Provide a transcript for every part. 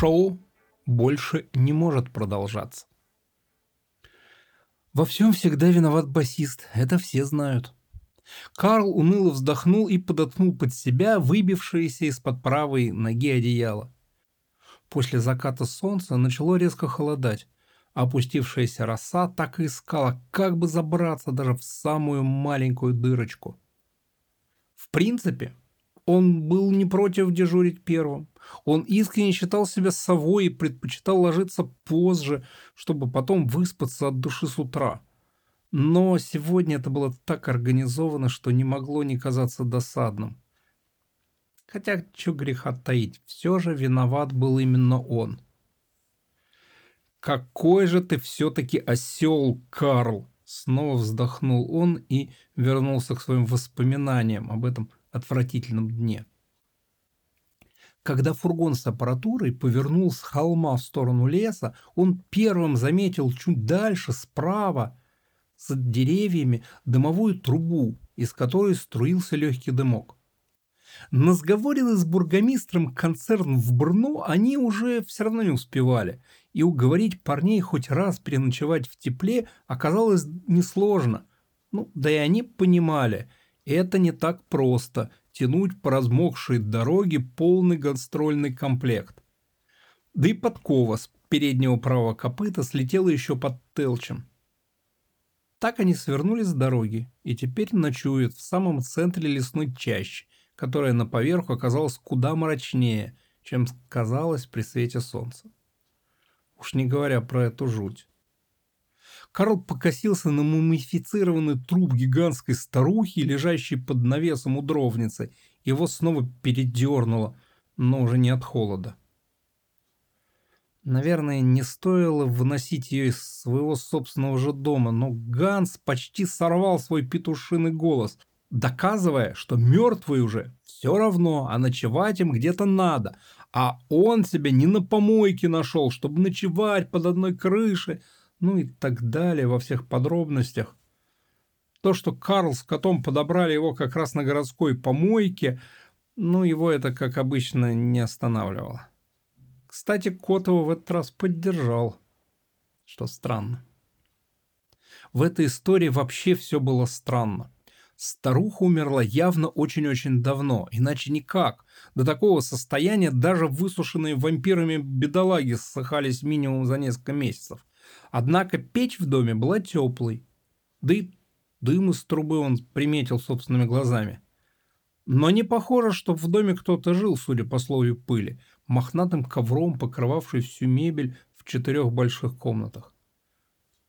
Шоу больше не может продолжаться. Во всем всегда виноват басист, это все знают. Карл уныло вздохнул и подоткнул под себя выбившееся из-под правой ноги одеяло. После заката солнца начало резко холодать. Опустившаяся роса так и искала, как бы забраться даже в самую маленькую дырочку. В принципе, он был не против дежурить первым. Он искренне считал себя совой и предпочитал ложиться позже, чтобы потом выспаться от души с утра. Но сегодня это было так организовано, что не могло не казаться досадным. Хотя, что греха таить, все же виноват был именно он. «Какой же ты все-таки осел, Карл!» Снова вздохнул он и вернулся к своим воспоминаниям об этом отвратительном дне. Когда фургон с аппаратурой повернул с холма в сторону леса, он первым заметил чуть дальше, справа, за деревьями, дымовую трубу, из которой струился легкий дымок. Насговорил с бургомистром концерн в Брно они уже все равно не успевали, и уговорить парней хоть раз переночевать в тепле оказалось несложно. Ну, да и они понимали, это не так просто – тянуть по размокшей дороге полный гастрольный комплект. Да и подкова с переднего правого копыта слетела еще под Телчем. Так они свернули с дороги и теперь ночуют в самом центре лесной чащи, которая на поверху оказалась куда мрачнее, чем казалось при свете солнца. Уж не говоря про эту жуть. Карл покосился на мумифицированный труп гигантской старухи, лежащей под навесом у дровницы. Его снова передернуло, но уже не от холода. Наверное, не стоило выносить ее из своего собственного же дома, но Ганс почти сорвал свой петушиный голос доказывая, что мертвый уже все равно, а ночевать им где-то надо, а он себя не на помойке нашел, чтобы ночевать под одной крышей, ну и так далее во всех подробностях. То, что Карл с котом подобрали его как раз на городской помойке, ну его это, как обычно, не останавливало. Кстати, кот его в этот раз поддержал, что странно. В этой истории вообще все было странно. Старуха умерла явно очень-очень давно, иначе никак. До такого состояния даже высушенные вампирами бедолаги ссыхались минимум за несколько месяцев. Однако печь в доме была теплой. Да и дым из трубы он приметил собственными глазами. Но не похоже, что в доме кто-то жил, судя по слою пыли, мохнатым ковром, покрывавший всю мебель в четырех больших комнатах.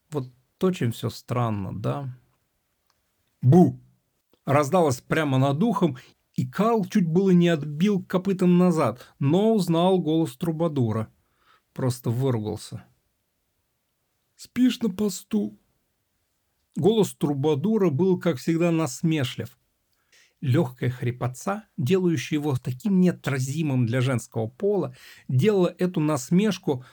Вот очень все странно, да? Бу! раздалось прямо над ухом, и Карл чуть было не отбил копытом назад, но узнал голос Трубадура. Просто выругался. «Спишь на посту?» Голос Трубадура был, как всегда, насмешлив. Легкая хрипотца, делающая его таким неотразимым для женского пола, делала эту насмешку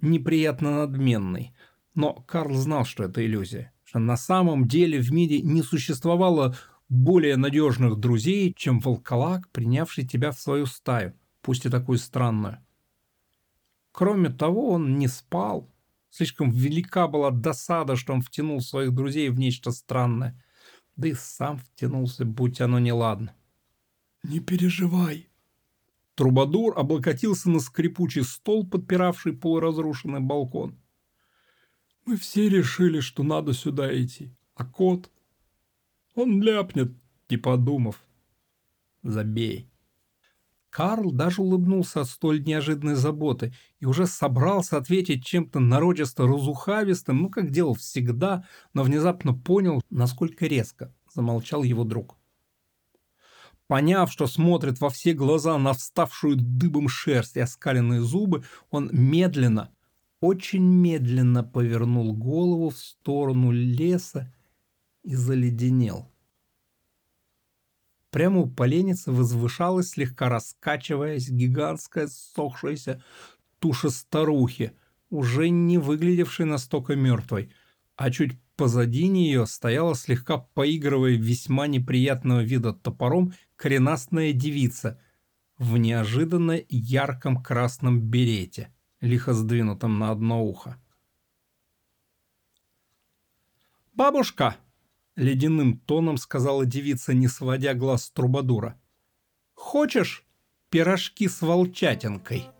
неприятно надменной. Но Карл знал, что это иллюзия, что на самом деле в мире не существовало более надежных друзей, чем волколак, принявший тебя в свою стаю, пусть и такую странную. Кроме того, он не спал. Слишком велика была досада, что он втянул своих друзей в нечто странное. Да и сам втянулся, будь оно неладно. «Не переживай». Трубадур облокотился на скрипучий стол, подпиравший полуразрушенный балкон. «Мы все решили, что надо сюда идти, а кот он ляпнет, не подумав. Забей. Карл даже улыбнулся от столь неожиданной заботы и уже собрался ответить чем-то народисто разухавистым, ну, как делал всегда, но внезапно понял, насколько резко замолчал его друг. Поняв, что смотрит во все глаза на вставшую дыбом шерсть и оскаленные зубы, он медленно, очень медленно повернул голову в сторону леса и заледенел. Прямо у поленницы возвышалась, слегка раскачиваясь, гигантская сохшаяся туша старухи, уже не выглядевшей настолько мертвой, а чуть позади нее стояла слегка поигрывая весьма неприятного вида топором коренастная девица, в неожиданно ярком красном берете, лихо сдвинутом на одно ухо. «Бабушка!» — ледяным тоном сказала девица, не сводя глаз с трубадура. «Хочешь пирожки с волчатинкой?»